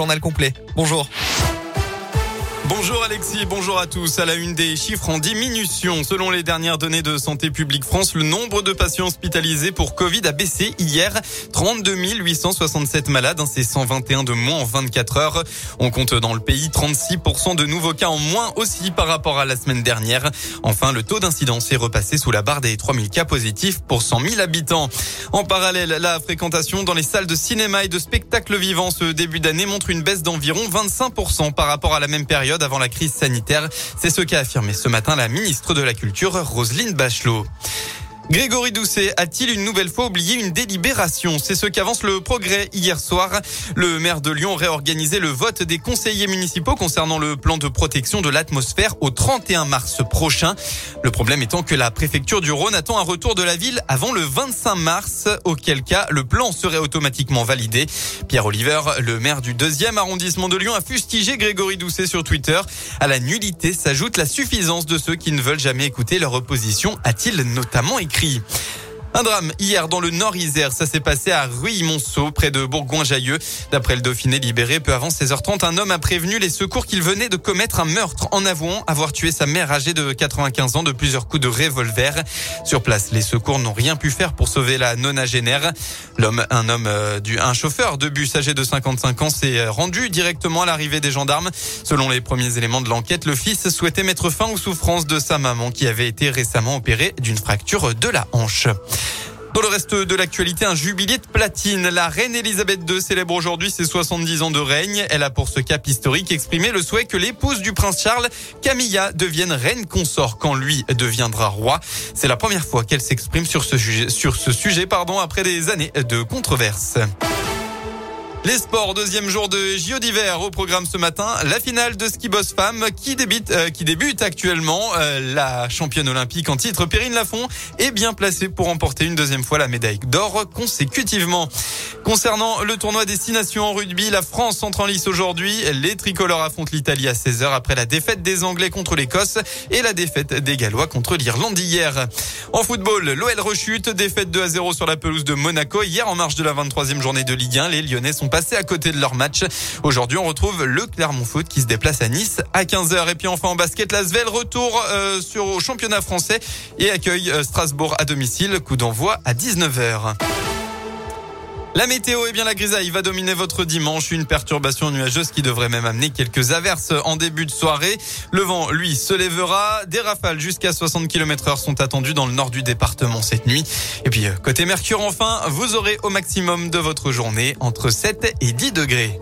Journal complet. Bonjour. Bonjour Alexis, bonjour à tous. À la une des chiffres en diminution. Selon les dernières données de Santé publique France, le nombre de patients hospitalisés pour Covid a baissé hier. 32 867 malades, hein, c'est 121 de moins en 24 heures. On compte dans le pays 36% de nouveaux cas en moins aussi par rapport à la semaine dernière. Enfin, le taux d'incidence est repassé sous la barre des 3000 cas positifs pour 100 000 habitants. En parallèle, la fréquentation dans les salles de cinéma et de spectacles vivants ce début d'année montre une baisse d'environ 25% par rapport à la même période avant la crise sanitaire. C'est ce qu'a affirmé ce matin la ministre de la Culture, Roselyne Bachelot. Grégory Doucet a-t-il une nouvelle fois oublié une délibération? C'est ce qu'avance le progrès hier soir. Le maire de Lyon réorganisé le vote des conseillers municipaux concernant le plan de protection de l'atmosphère au 31 mars prochain. Le problème étant que la préfecture du Rhône attend un retour de la ville avant le 25 mars, auquel cas le plan serait automatiquement validé. Pierre Oliver, le maire du deuxième arrondissement de Lyon, a fustigé Grégory Doucet sur Twitter. À la nullité s'ajoute la suffisance de ceux qui ne veulent jamais écouter leur opposition, a-t-il notamment écrit écrit. Un drame hier dans le Nord-Isère. Ça s'est passé à Ruy-Monceau, près de Bourgoin-Jallieu. D'après le Dauphiné libéré, peu avant 16h30, un homme a prévenu les secours qu'il venait de commettre un meurtre en avouant avoir tué sa mère âgée de 95 ans de plusieurs coups de revolver. Sur place, les secours n'ont rien pu faire pour sauver la nonagénaire. L'homme, un homme, euh, du, un chauffeur de bus âgé de 55 ans s'est rendu directement à l'arrivée des gendarmes. Selon les premiers éléments de l'enquête, le fils souhaitait mettre fin aux souffrances de sa maman qui avait été récemment opérée d'une fracture de la hanche. Dans le reste de l'actualité, un jubilé de platine. La reine Elisabeth II célèbre aujourd'hui ses 70 ans de règne. Elle a pour ce cap historique exprimé le souhait que l'épouse du prince Charles, Camilla, devienne reine consort quand lui deviendra roi. C'est la première fois qu'elle s'exprime sur ce sujet, pardon, après des années de controverses. Les sports, deuxième jour de JO d'hiver au programme ce matin. La finale de ski boss femme qui débute, euh, actuellement. Euh, la championne olympique en titre, Perrine Lafont, est bien placée pour remporter une deuxième fois la médaille d'or consécutivement. Concernant le tournoi Destination en rugby, la France entre en lice aujourd'hui. Les tricolores affrontent l'Italie à 16h après la défaite des Anglais contre l'Écosse et la défaite des Gallois contre l'Irlande hier. En football, l'OL rechute, défaite 2 à 0 sur la pelouse de Monaco. Hier, en marge de la 23e journée de Ligue 1, les Lyonnais sont passés à côté de leur match. Aujourd'hui, on retrouve le Clermont Foot qui se déplace à Nice à 15h. Et puis enfin en basket, la Svel retour euh, sur au championnat français et accueille euh, Strasbourg à domicile. Coup d'envoi à 19h. La météo, est bien la grisaille va dominer votre dimanche. Une perturbation nuageuse qui devrait même amener quelques averses en début de soirée. Le vent, lui, se lèvera. Des rafales jusqu'à 60 km heure sont attendues dans le nord du département cette nuit. Et puis, côté Mercure, enfin, vous aurez au maximum de votre journée entre 7 et 10 degrés.